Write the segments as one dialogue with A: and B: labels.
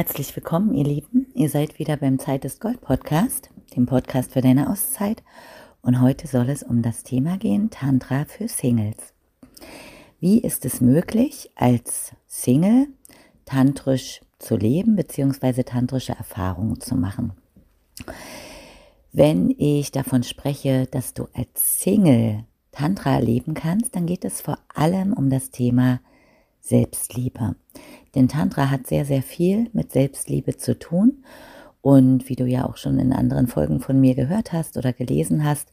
A: Herzlich willkommen, ihr Lieben. Ihr seid wieder beim Zeit ist Gold Podcast, dem Podcast für deine Auszeit. Und heute soll es um das Thema gehen, Tantra für Singles. Wie ist es möglich, als Single tantrisch zu leben, beziehungsweise tantrische Erfahrungen zu machen? Wenn ich davon spreche, dass du als Single Tantra erleben kannst, dann geht es vor allem um das Thema Selbstliebe. Denn Tantra hat sehr, sehr viel mit Selbstliebe zu tun. Und wie du ja auch schon in anderen Folgen von mir gehört hast oder gelesen hast,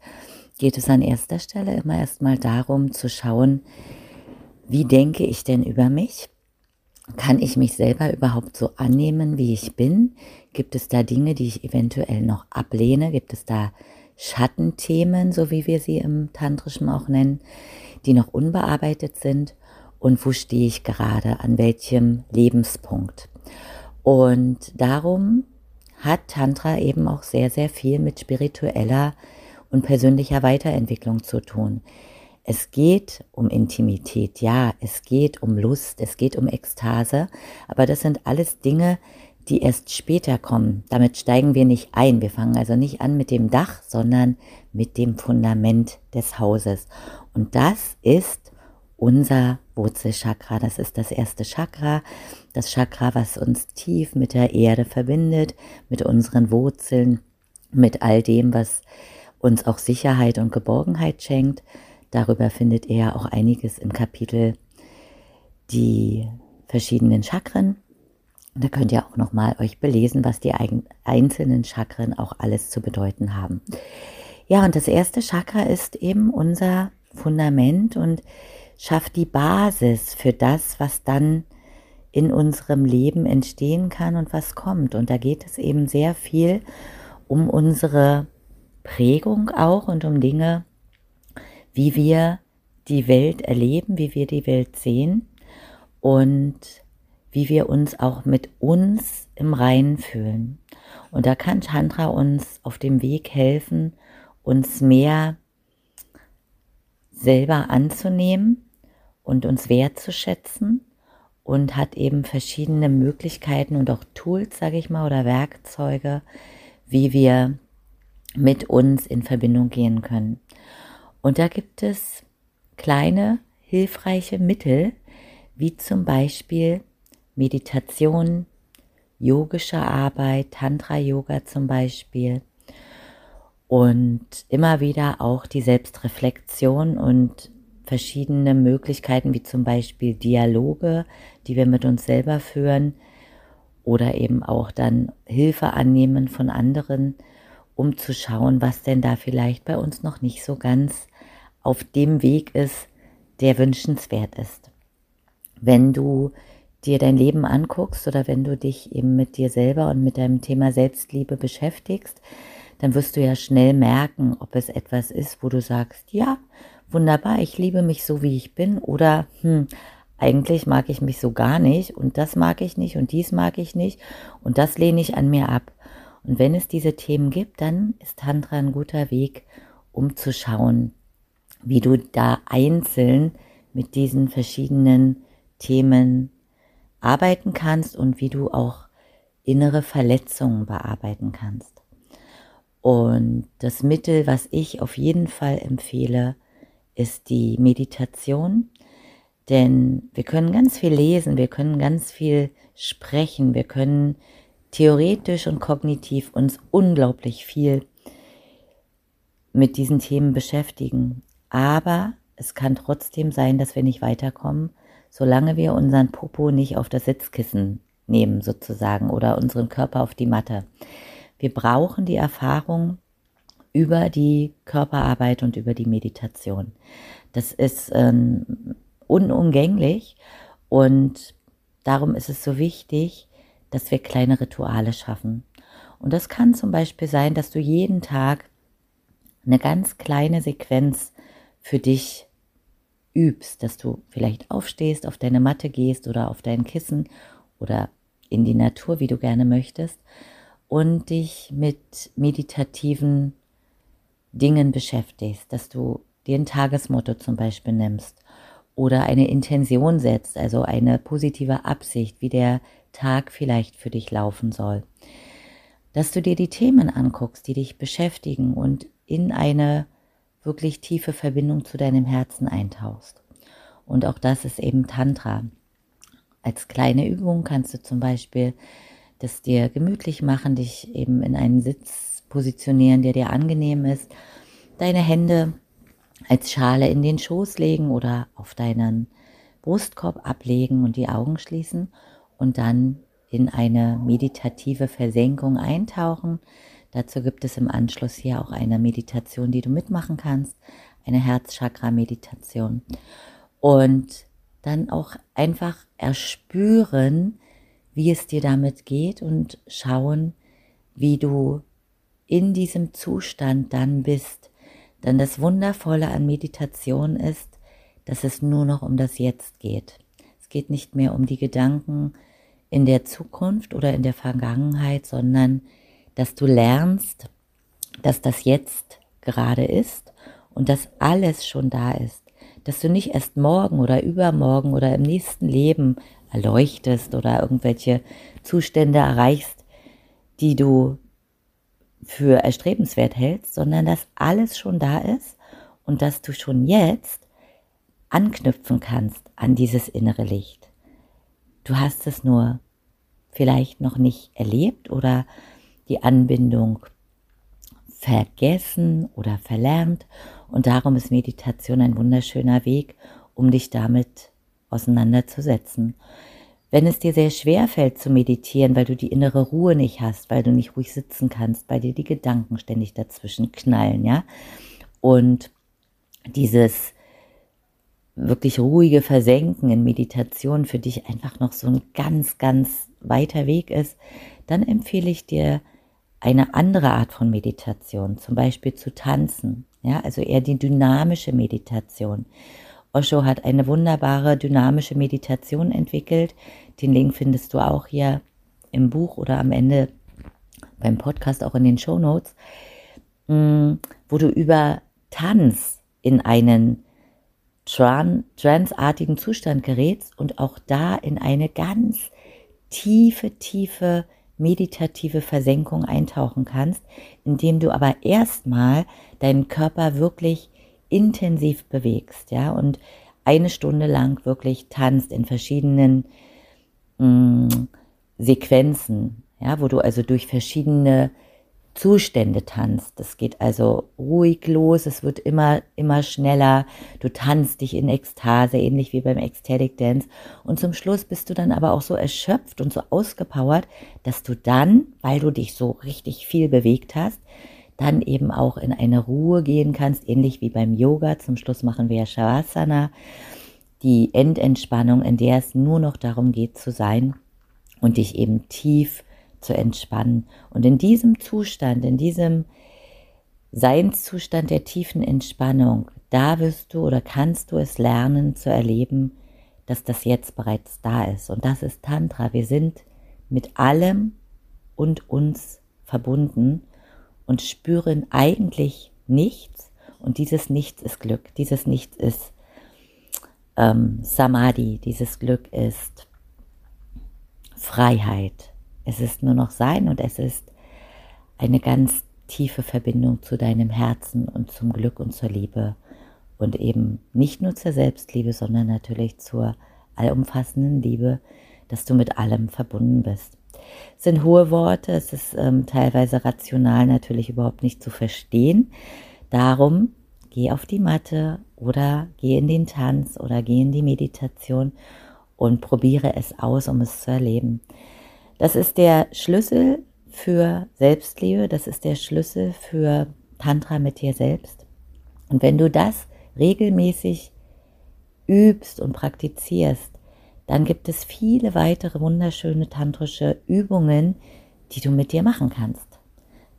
A: geht es an erster Stelle immer erstmal darum zu schauen, wie denke ich denn über mich? Kann ich mich selber überhaupt so annehmen, wie ich bin? Gibt es da Dinge, die ich eventuell noch ablehne? Gibt es da Schattenthemen, so wie wir sie im Tantrischen auch nennen, die noch unbearbeitet sind? Und wo stehe ich gerade, an welchem Lebenspunkt. Und darum hat Tantra eben auch sehr, sehr viel mit spiritueller und persönlicher Weiterentwicklung zu tun. Es geht um Intimität, ja, es geht um Lust, es geht um Ekstase, aber das sind alles Dinge, die erst später kommen. Damit steigen wir nicht ein. Wir fangen also nicht an mit dem Dach, sondern mit dem Fundament des Hauses. Und das ist unser Wurzelchakra. Das ist das erste Chakra, das Chakra, was uns tief mit der Erde verbindet, mit unseren Wurzeln, mit all dem, was uns auch Sicherheit und Geborgenheit schenkt. Darüber findet ihr auch einiges im Kapitel die verschiedenen Chakren. Da könnt ihr auch nochmal euch belesen, was die einzelnen Chakren auch alles zu bedeuten haben. Ja, und das erste Chakra ist eben unser Fundament und schafft die Basis für das, was dann in unserem Leben entstehen kann und was kommt. Und da geht es eben sehr viel um unsere Prägung auch und um Dinge, wie wir die Welt erleben, wie wir die Welt sehen und wie wir uns auch mit uns im Reinen fühlen. Und da kann Chandra uns auf dem Weg helfen, uns mehr selber anzunehmen und uns wertzuschätzen und hat eben verschiedene Möglichkeiten und auch Tools, sage ich mal, oder Werkzeuge, wie wir mit uns in Verbindung gehen können. Und da gibt es kleine, hilfreiche Mittel, wie zum Beispiel Meditation, yogische Arbeit, Tantra-Yoga zum Beispiel. Und immer wieder auch die Selbstreflexion und verschiedene Möglichkeiten, wie zum Beispiel Dialoge, die wir mit uns selber führen oder eben auch dann Hilfe annehmen von anderen, um zu schauen, was denn da vielleicht bei uns noch nicht so ganz auf dem Weg ist, der wünschenswert ist. Wenn du dir dein Leben anguckst oder wenn du dich eben mit dir selber und mit deinem Thema Selbstliebe beschäftigst, dann wirst du ja schnell merken, ob es etwas ist, wo du sagst, ja, wunderbar, ich liebe mich so, wie ich bin oder hm, eigentlich mag ich mich so gar nicht und das mag ich nicht und dies mag ich nicht und das lehne ich an mir ab. Und wenn es diese Themen gibt, dann ist Tantra ein guter Weg, um zu schauen, wie du da einzeln mit diesen verschiedenen Themen arbeiten kannst und wie du auch innere Verletzungen bearbeiten kannst. Und das Mittel, was ich auf jeden Fall empfehle, ist die Meditation. Denn wir können ganz viel lesen, wir können ganz viel sprechen, wir können theoretisch und kognitiv uns unglaublich viel mit diesen Themen beschäftigen. Aber es kann trotzdem sein, dass wir nicht weiterkommen, solange wir unseren Popo nicht auf das Sitzkissen nehmen sozusagen oder unseren Körper auf die Matte. Wir brauchen die Erfahrung, über die Körperarbeit und über die Meditation. Das ist ähm, unumgänglich und darum ist es so wichtig, dass wir kleine Rituale schaffen. Und das kann zum Beispiel sein, dass du jeden Tag eine ganz kleine Sequenz für dich übst, dass du vielleicht aufstehst, auf deine Matte gehst oder auf dein Kissen oder in die Natur, wie du gerne möchtest, und dich mit meditativen Dingen beschäftigst, dass du dir ein Tagesmotto zum Beispiel nimmst oder eine Intention setzt, also eine positive Absicht, wie der Tag vielleicht für dich laufen soll. Dass du dir die Themen anguckst, die dich beschäftigen und in eine wirklich tiefe Verbindung zu deinem Herzen eintauchst. Und auch das ist eben Tantra. Als kleine Übung kannst du zum Beispiel das dir gemütlich machen, dich eben in einen Sitz positionieren, der dir angenehm ist, deine Hände als Schale in den Schoß legen oder auf deinen Brustkorb ablegen und die Augen schließen und dann in eine meditative Versenkung eintauchen. Dazu gibt es im Anschluss hier auch eine Meditation, die du mitmachen kannst, eine Herzchakra-Meditation. Und dann auch einfach erspüren, wie es dir damit geht und schauen, wie du in diesem Zustand dann bist. Denn das Wundervolle an Meditation ist, dass es nur noch um das Jetzt geht. Es geht nicht mehr um die Gedanken in der Zukunft oder in der Vergangenheit, sondern dass du lernst, dass das Jetzt gerade ist und dass alles schon da ist. Dass du nicht erst morgen oder übermorgen oder im nächsten Leben erleuchtest oder irgendwelche Zustände erreichst, die du für erstrebenswert hältst, sondern dass alles schon da ist und dass du schon jetzt anknüpfen kannst an dieses innere Licht. Du hast es nur vielleicht noch nicht erlebt oder die Anbindung vergessen oder verlernt und darum ist Meditation ein wunderschöner Weg, um dich damit auseinanderzusetzen. Wenn es dir sehr schwer fällt zu meditieren, weil du die innere Ruhe nicht hast, weil du nicht ruhig sitzen kannst, weil dir die Gedanken ständig dazwischen knallen, ja, und dieses wirklich ruhige Versenken in Meditation für dich einfach noch so ein ganz, ganz weiter Weg ist, dann empfehle ich dir eine andere Art von Meditation, zum Beispiel zu tanzen, ja, also eher die dynamische Meditation. Osho hat eine wunderbare dynamische Meditation entwickelt. Den Link findest du auch hier im Buch oder am Ende beim Podcast auch in den Show Notes, mm, wo du über Tanz in einen Tran transartigen Zustand gerätst und auch da in eine ganz tiefe, tiefe meditative Versenkung eintauchen kannst, indem du aber erstmal deinen Körper wirklich intensiv bewegst, ja, und eine Stunde lang wirklich tanzt in verschiedenen mh, mm, Sequenzen, ja, wo du also durch verschiedene Zustände tanzt. Das geht also ruhig los, es wird immer, immer schneller. Du tanzt dich in Ekstase, ähnlich wie beim Ecstatic Dance. Und zum Schluss bist du dann aber auch so erschöpft und so ausgepowert, dass du dann, weil du dich so richtig viel bewegt hast, dann eben auch in eine Ruhe gehen kannst, ähnlich wie beim Yoga. Zum Schluss machen wir Shavasana, die Endentspannung, in der es nur noch darum geht zu sein und dich eben tief zu entspannen. Und in diesem Zustand, in diesem Seinszustand der tiefen Entspannung, da wirst du oder kannst du es lernen zu erleben, dass das jetzt bereits da ist. Und das ist Tantra. Wir sind mit allem und uns verbunden und spüren eigentlich nichts. Und dieses Nichts ist Glück. Dieses Nichts ist ähm, Samadhi. Dieses Glück ist Freiheit. Es ist nur noch Sein und es ist eine ganz tiefe Verbindung zu deinem Herzen und zum Glück und zur Liebe. Und eben nicht nur zur Selbstliebe, sondern natürlich zur allumfassenden Liebe, dass du mit allem verbunden bist. Sind hohe Worte, es ist ähm, teilweise rational natürlich überhaupt nicht zu verstehen. Darum geh auf die Matte oder geh in den Tanz oder geh in die Meditation und probiere es aus, um es zu erleben. Das ist der Schlüssel für Selbstliebe, das ist der Schlüssel für Tantra mit dir selbst. Und wenn du das regelmäßig übst und praktizierst, dann gibt es viele weitere wunderschöne tantrische Übungen, die du mit dir machen kannst.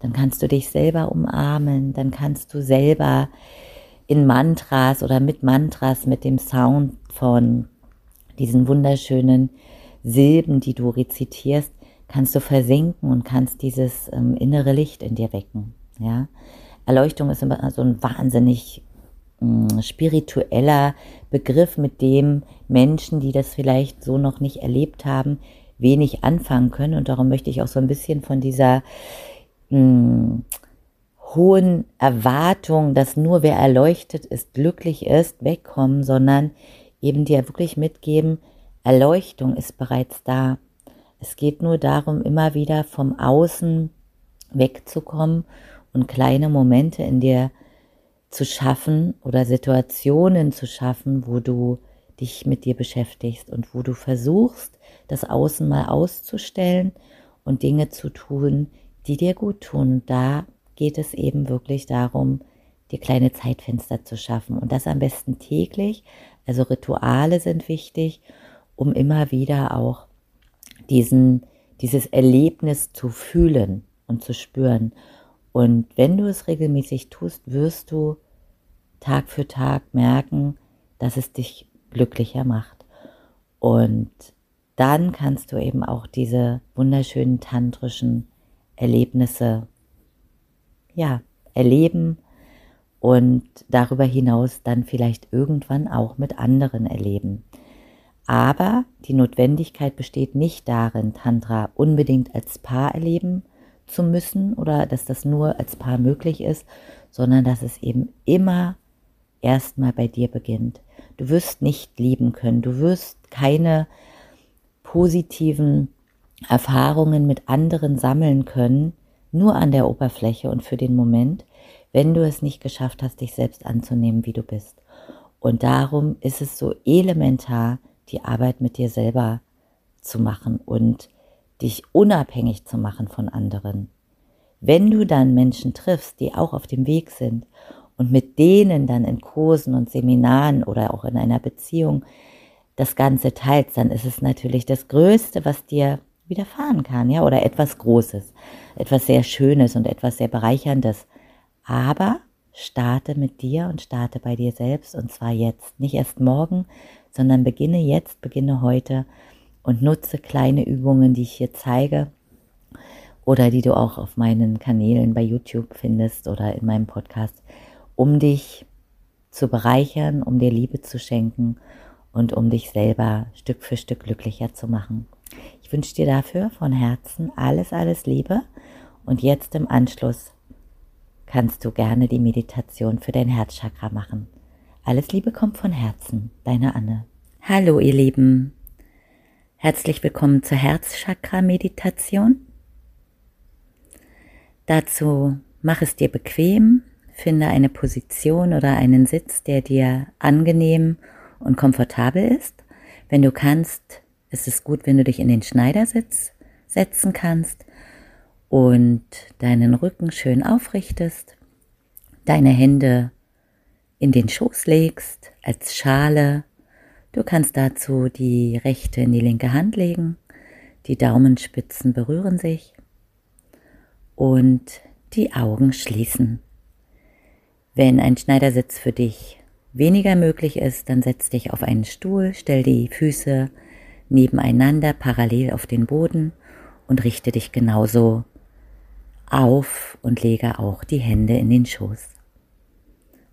A: Dann kannst du dich selber umarmen, dann kannst du selber in Mantras oder mit Mantras, mit dem Sound von diesen wunderschönen Silben, die du rezitierst, kannst du versinken und kannst dieses ähm, innere Licht in dir wecken. Ja? Erleuchtung ist immer so ein wahnsinnig Spiritueller Begriff, mit dem Menschen, die das vielleicht so noch nicht erlebt haben, wenig anfangen können. Und darum möchte ich auch so ein bisschen von dieser mh, hm, hohen Erwartung, dass nur wer erleuchtet ist, glücklich ist, wegkommen, sondern eben dir wirklich mitgeben, Erleuchtung ist bereits da. Es geht nur darum, immer wieder vom Außen wegzukommen und kleine Momente in dir zu schaffen oder Situationen zu schaffen, wo du dich mit dir beschäftigst und wo du versuchst, das Außen mal auszustellen und Dinge zu tun, die dir gut tun. Da geht es eben wirklich darum, dir kleine Zeitfenster zu schaffen und das am besten täglich. Also Rituale sind wichtig, um immer wieder auch diesen, dieses Erlebnis zu fühlen und zu spüren. Und wenn du es regelmäßig tust, wirst du Tag für Tag merken, dass es dich glücklicher macht. Und dann kannst du eben auch diese wunderschönen tantrischen Erlebnisse ja, erleben und darüber hinaus dann vielleicht irgendwann auch mit anderen erleben. Aber die Notwendigkeit besteht nicht darin, Tantra unbedingt als Paar erleben zu müssen oder dass das nur als Paar möglich ist, sondern dass es eben immer erstmal bei dir beginnt. Du wirst nicht lieben können, du wirst keine positiven Erfahrungen mit anderen sammeln können, nur an der Oberfläche und für den Moment, wenn du es nicht geschafft hast, dich selbst anzunehmen, wie du bist. Und darum ist es so elementar, die Arbeit mit dir selber zu machen und dich unabhängig zu machen von anderen. Wenn du dann Menschen triffst, die auch auf dem Weg sind und mit denen dann in Kursen und Seminaren oder auch in einer Beziehung das Ganze teilst, dann ist es natürlich das Größte, was dir widerfahren kann, ja, oder etwas Großes, etwas sehr Schönes und etwas sehr Bereicherndes. Aber starte mit dir und starte bei dir selbst und zwar jetzt, nicht erst morgen, sondern beginne jetzt, beginne heute und nutze kleine Übungen, die ich hier zeige oder die du auch auf meinen Kanälen bei YouTube findest oder in meinem Podcast, um dich zu bereichern, um dir Liebe zu schenken und um dich selber Stück für Stück glücklicher zu machen. Ich wünsche dir dafür von Herzen alles, alles Liebe und jetzt im Anschluss kannst du gerne die Meditation für dein Herzchakra machen. Alles Liebe kommt von Herzen, deine Anne. Hallo ihr Lieben, herzlich willkommen zur Herzchakra-Meditation. Dazu mach es dir bequem, finde eine Position oder einen Sitz, der dir angenehm und komfortabel ist. Wenn du kannst, ist es gut, wenn du dich in den Schneidersitz setzen kannst und deinen Rücken schön aufrichtest, deine Hände in den Schoß legst als Schale. Du kannst dazu die rechte in die linke Hand legen, die Daumenspitzen berühren sich und die Augen schließen. Wenn ein Schneidersitz für dich weniger möglich ist, dann setz dich auf einen Stuhl, stell die Füße nebeneinander parallel auf den Boden und richte dich genauso auf und lege auch die Hände in den Schoß.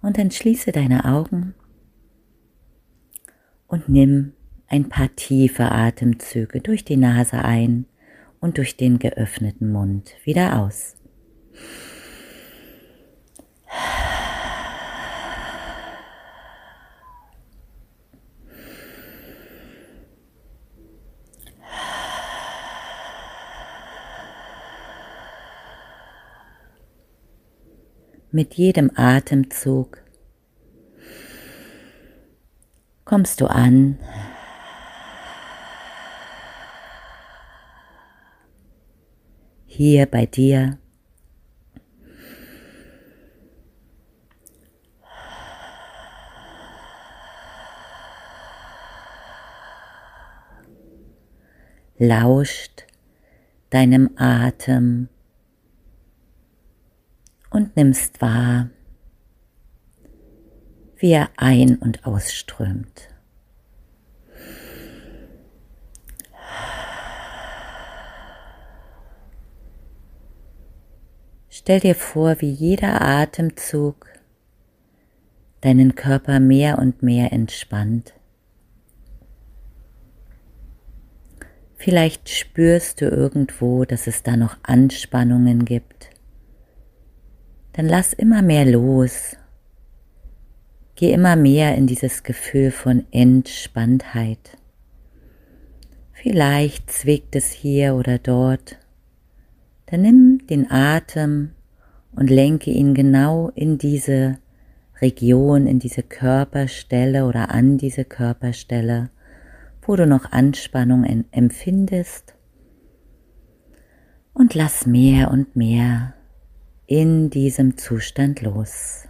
A: Und dann schließe deine Augen und nimm ein paar tiefe Atemzüge durch die Nase ein und durch den geöffneten Mund wieder aus. Mit jedem Atemzug kommst du an. Hier bei dir. Lauscht deinem Atem und nimmst wahr, wie er ein- und ausströmt. Stell dir vor, wie jeder Atemzug deinen Körper mehr und mehr entspannt. Vielleicht spürst du irgendwo, dass es da noch Anspannungen gibt. Dann lass immer mehr los. Geh immer mehr in dieses Gefühl von Entspanntheit. Vielleicht zwickt es hier oder dort. Dann nimm den Atem und lenke ihn genau in diese Region, in diese Körperstelle oder an diese Körperstelle wo du noch Anspannung empfindest. Und lass mehr und mehr in diesem Zustand los.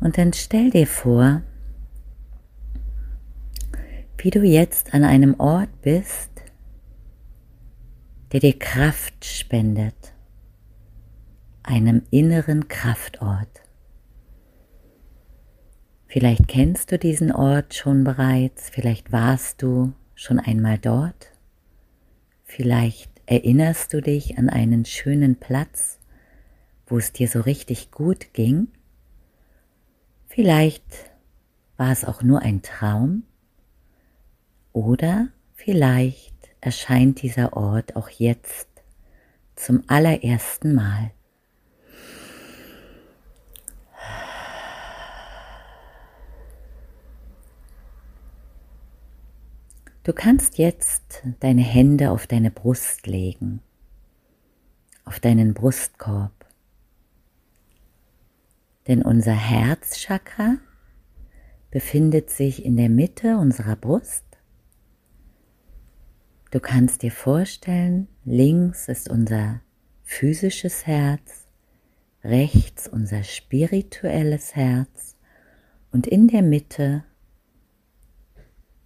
A: Und dann stell dir vor, wie du jetzt an einem Ort bist, der dir Kraft spendet einem inneren Kraftort. Vielleicht kennst du diesen Ort schon bereits, vielleicht warst du schon einmal dort, vielleicht erinnerst du dich an einen schönen Platz, wo es dir so richtig gut ging, vielleicht war es auch nur ein Traum oder vielleicht erscheint dieser Ort auch jetzt zum allerersten Mal. Du kannst jetzt deine Hände auf deine Brust legen, auf deinen Brustkorb. Denn unser Herzchakra befindet sich in der Mitte unserer Brust. Du kannst dir vorstellen, links ist unser physisches Herz, rechts unser spirituelles Herz und in der Mitte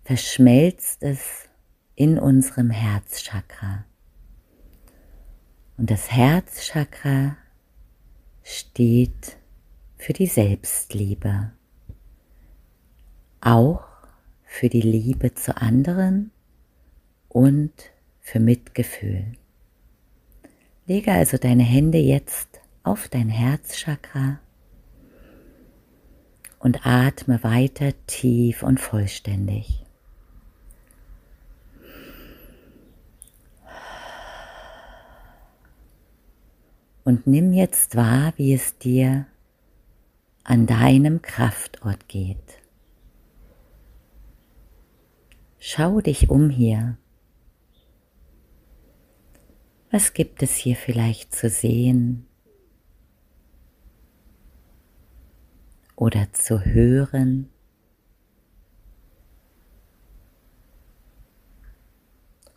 A: verschmelzt es in unserem Herzchakra. Und das Herzchakra steht für die Selbstliebe, auch für die Liebe zu anderen und für Mitgefühl. Lege also deine Hände jetzt auf dein Herzchakra und atme weiter tief und vollständig. Und nimm jetzt wahr, wie es dir an deinem Kraftort geht. Schau dich um hier. Was gibt es hier vielleicht zu sehen oder zu hören?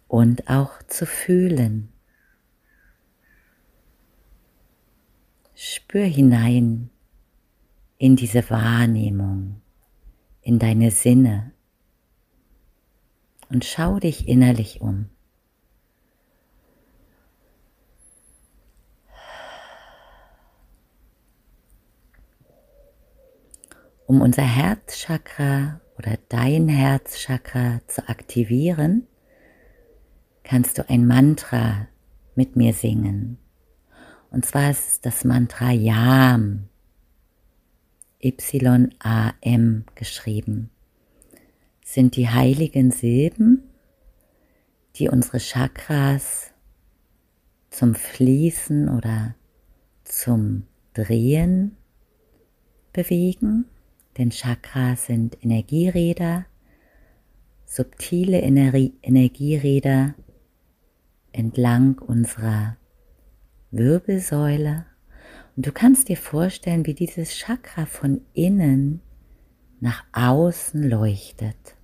A: Und auch zu fühlen. Spür hinein in diese Wahrnehmung, in deine Sinne und schau dich innerlich um. Um unser Herzchakra oder dein Herzchakra zu aktivieren, kannst du ein Mantra mit mir singen. Und zwar ist es das Mantra Yam, Y-A-M geschrieben, sind die heiligen Silben, die unsere Chakras zum Fließen oder zum Drehen bewegen. Denn Chakras sind Energieräder, subtile Energieräder entlang unserer Wirbelsäule und du kannst dir vorstellen, wie dieses Chakra von innen nach außen leuchtet,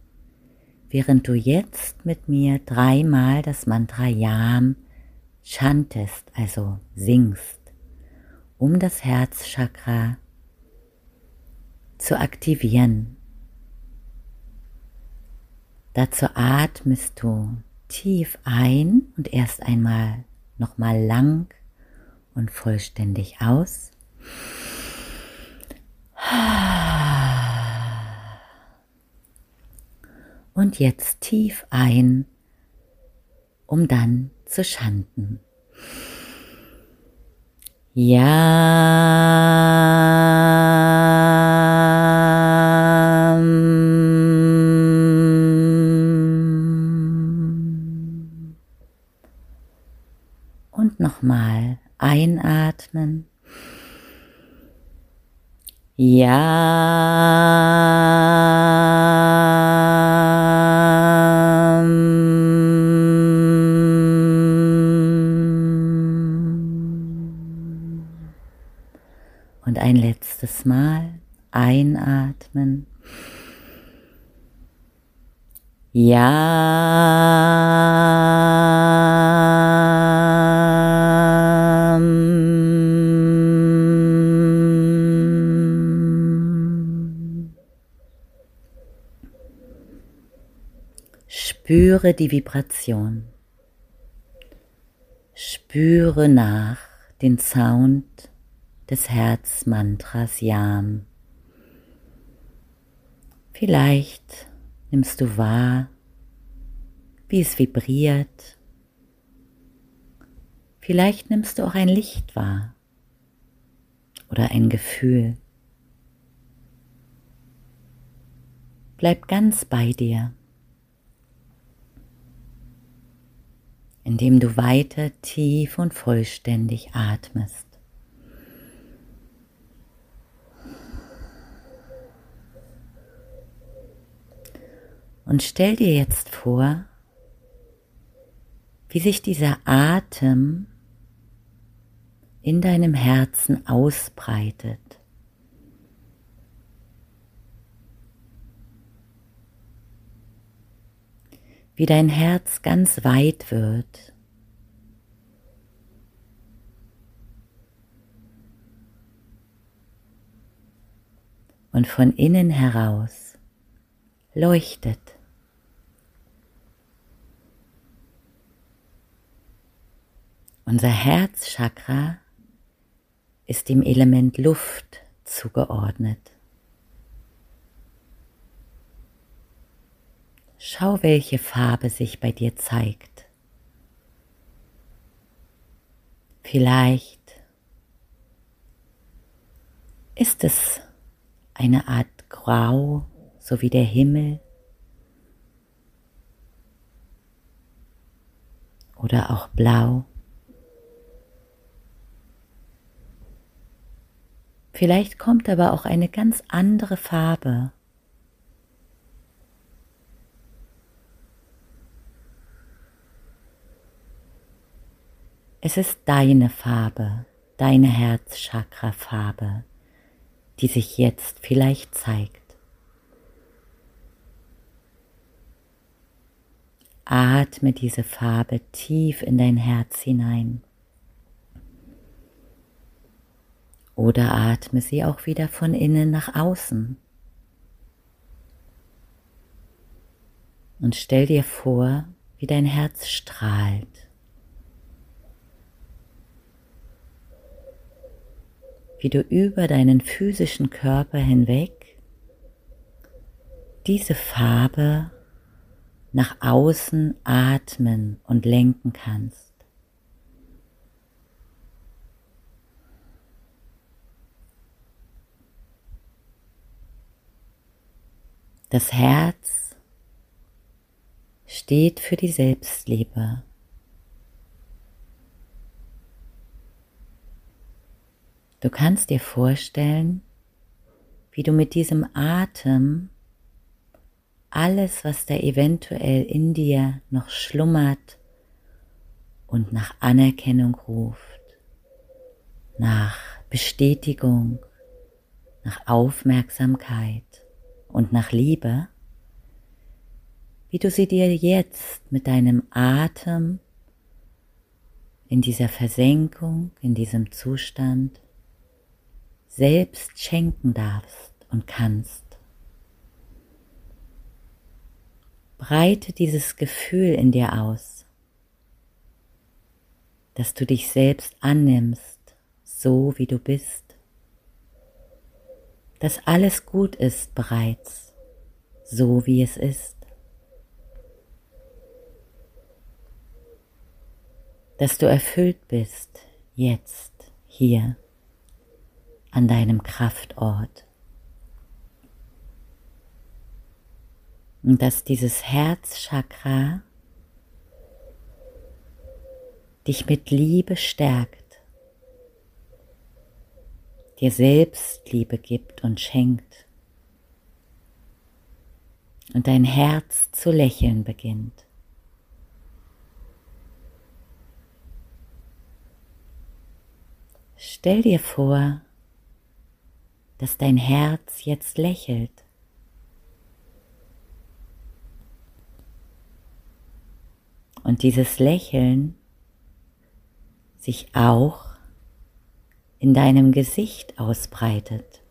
A: während du jetzt mit mir dreimal das Mantra Yam chantest, also singst, um das Herzchakra zu aktivieren. Dazu atmest du tief ein und erst einmal nochmal lang und vollständig aus. Und jetzt tief ein, um dann zu schanden. Ja. Und nochmal einatmen. Ja. Und ein letztes Mal einatmen. Ja. Spüre die Vibration. Spüre nach den Sound des Herzmantras Yam. Vielleicht nimmst du wahr, wie es vibriert. Vielleicht nimmst du auch ein Licht wahr oder ein Gefühl. Bleib ganz bei dir, indem du weiter tief und vollständig atmest. Und stell dir jetzt vor, wie sich dieser Atem in deinem Herzen ausbreitet. Wie dein Herz ganz weit wird. Und von innen heraus leuchtet. Unser Herzchakra ist dem Element Luft zugeordnet. Schau, welche Farbe sich bei dir zeigt. Vielleicht ist es eine Art Grau, so wie der Himmel oder auch Blau. Vielleicht kommt aber auch eine ganz andere Farbe. Es ist deine Farbe, deine Herzchakra-Farbe, die sich jetzt vielleicht zeigt. Atme diese Farbe tief in dein Herz hinein. Oder atme sie auch wieder von innen nach außen. Und stell dir vor, wie dein Herz strahlt. Wie du über deinen physischen Körper hinweg diese Farbe nach außen atmen und lenken kannst. Das Herz steht für die Selbstliebe. Du kannst dir vorstellen, wie du mit diesem Atem alles, was da eventuell in dir noch schlummert und nach Anerkennung ruft, nach Bestätigung, nach Aufmerksamkeit, und nach Liebe, wie du sie dir jetzt mit deinem Atem in dieser Versenkung, in diesem Zustand selbst schenken darfst und kannst. Breite dieses Gefühl in dir aus, dass du dich selbst annimmst, so wie du bist dass alles gut ist bereits, so wie es ist. Dass du erfüllt bist, jetzt, hier, an deinem Kraftort. Und dass dieses Herzchakra dich mit Liebe stärkt, dir selbst Liebe gibt und schenkt und dein Herz zu lächeln beginnt. Stell dir vor, dass dein Herz jetzt lächelt. Und dieses Lächeln sich auch in deinem Gesicht ausbreitet.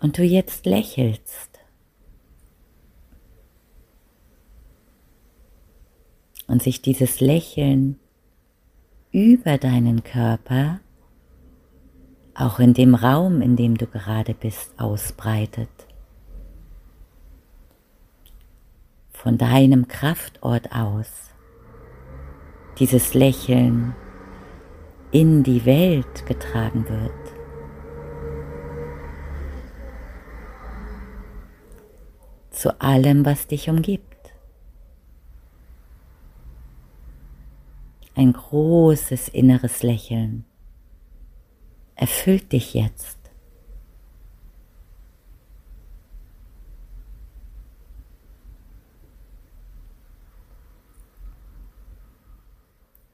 A: Und du jetzt lächelst. Und sich dieses Lächeln über deinen Körper, auch in dem Raum, in dem du gerade bist, ausbreitet. Von deinem Kraftort aus dieses Lächeln in die Welt getragen wird. Zu allem, was dich umgibt. Ein großes inneres Lächeln erfüllt dich jetzt.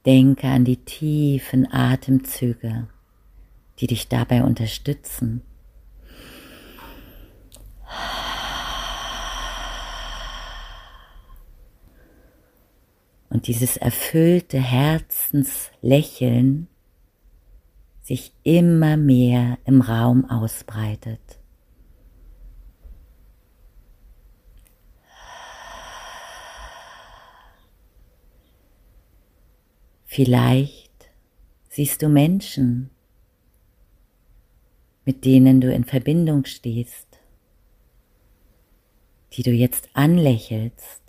A: Denke an die tiefen Atemzüge, die dich dabei unterstützen. Und dieses erfüllte Herzenslächeln sich immer mehr im Raum ausbreitet. Vielleicht siehst du Menschen, mit denen du in Verbindung stehst, die du jetzt anlächelst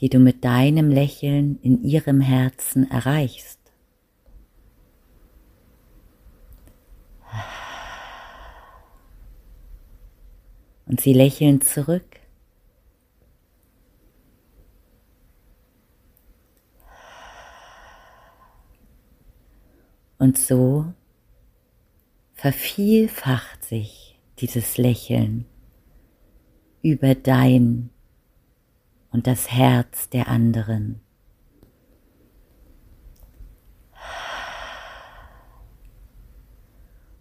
A: die du mit deinem Lächeln in ihrem Herzen erreichst. Und sie lächeln zurück. Und so vervielfacht sich dieses Lächeln über dein und das Herz der anderen.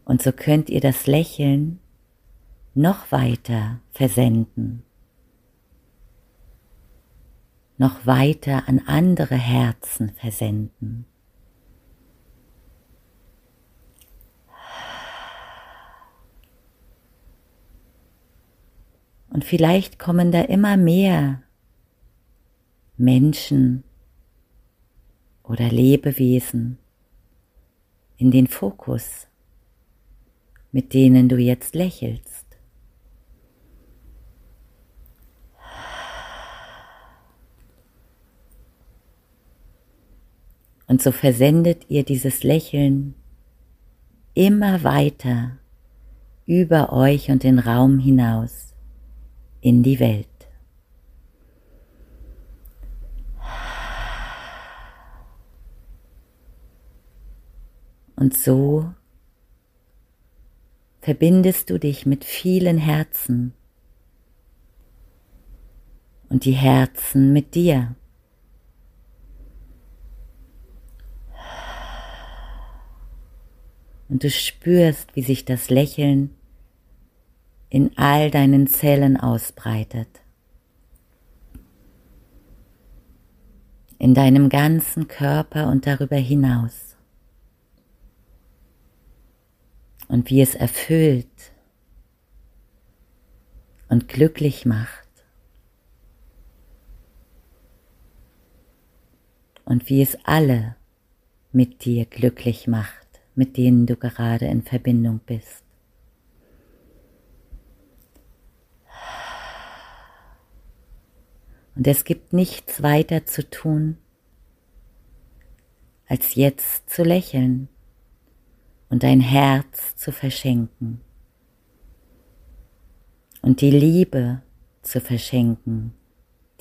A: Und so könnt ihr das Lächeln noch weiter versenden, noch weiter an andere Herzen versenden. Und vielleicht kommen da immer mehr Menschen oder Lebewesen in den Fokus, mit denen du jetzt lächelst. Und so versendet ihr dieses Lächeln immer weiter über euch und den Raum hinaus in die Welt. Und so verbindest du dich mit vielen Herzen und die Herzen mit dir. Und du spürst, wie sich das Lächeln in all deinen Zellen ausbreitet. In deinem ganzen Körper und darüber hinaus. Und wie es erfüllt und glücklich macht und wie es alle mit dir glücklich macht, mit denen du gerade in Verbindung bist. Und es gibt nichts weiter zu tun, als jetzt zu lächeln und dein Herz zu verschenken und die Liebe zu verschenken,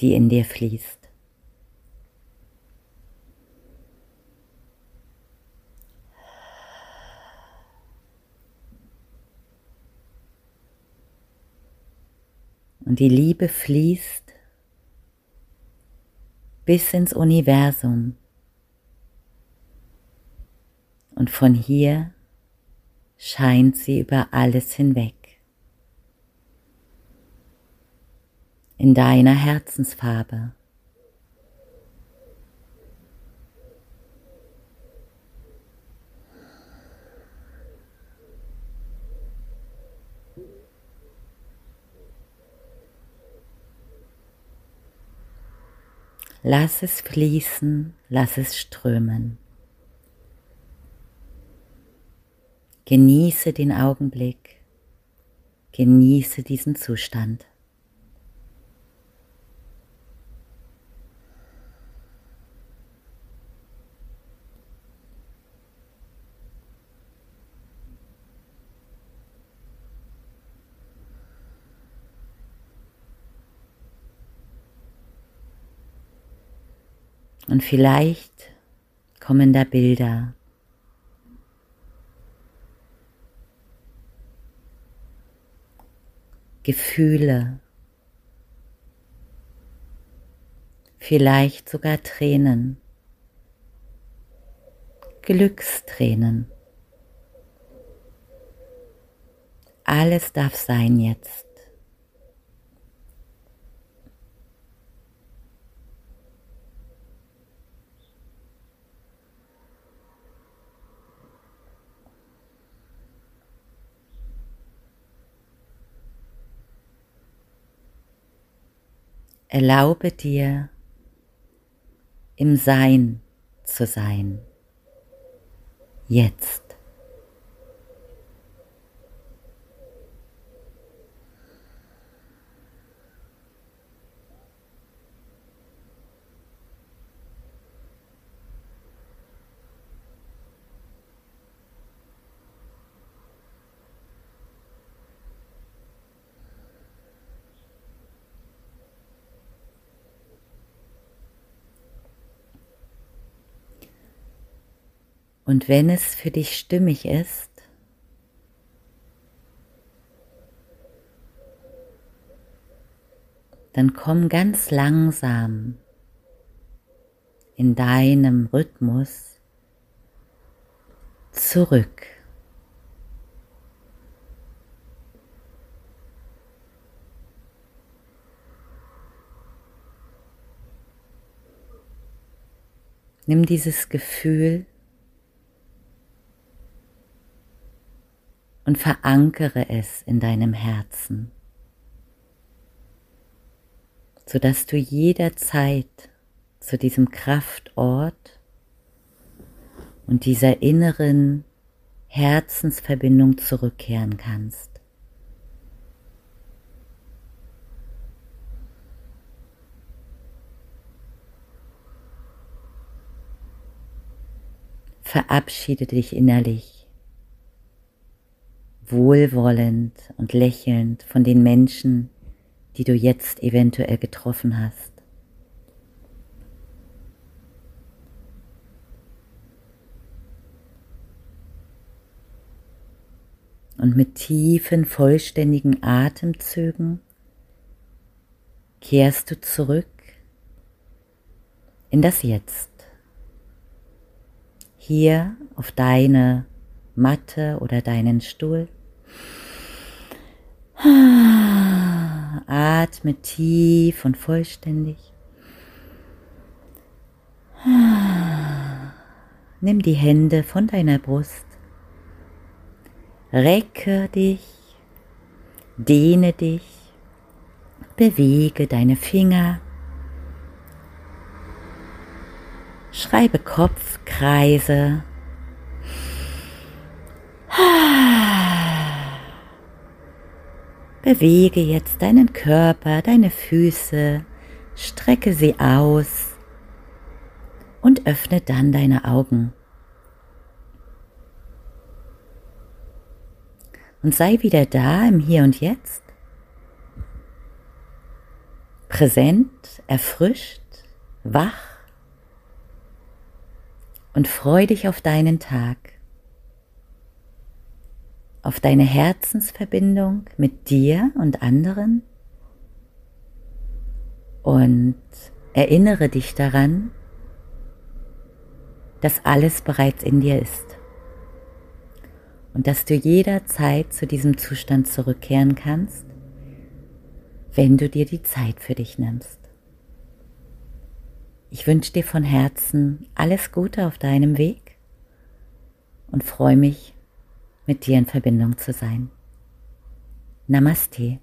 A: die in dir fließt. Und die Liebe fließt bis ins Universum. Und von hier scheint sie über alles hinweg. In deiner Herzensfarbe. Lass es fließen, lass es strömen. Genieße den Augenblick, genieße diesen Zustand. Und vielleicht kommen da Bilder. Gefühle, vielleicht sogar Tränen, Glückstränen. Alles darf sein jetzt. Erlaube dir, im Sein zu sein. Jetzt. Und wenn es für dich stimmig ist, dann komm ganz langsam in deinem Rhythmus zurück. Nimm dieses Gefühl und verankere es in deinem Herzen, sodass du jederzeit zu diesem Kraftort und dieser inneren Herzensverbindung zurückkehren kannst. Verabschiede dich innerlich wohlwollend und lächelnd von den Menschen, die du jetzt eventuell getroffen hast. Und mit tiefen, vollständigen Atemzügen kehrst du zurück in das Jetzt. Hier auf deine Matte oder deinen Stuhl. Atme tief und vollständig. Nimm die Hände von deiner Brust. Recke dich, dehne dich, bewege deine Finger. Schreibe Kopfkreise Bewege jetzt deinen Körper, deine Füße, strecke sie aus und öffne dann deine Augen. Und sei wieder da im Hier und Jetzt. präsent, erfrischt, wach und freu dich auf deinen Tag, auf deine Herzensverbindung mit dir und anderen und erinnere dich daran, dass alles bereits in dir ist und dass du jederzeit zu diesem Zustand zurückkehren kannst, wenn du dir die Zeit für dich nimmst. Ich wünsche dir von Herzen alles Gute auf deinem Weg und freue mich, mit dir in Verbindung zu sein. Namaste.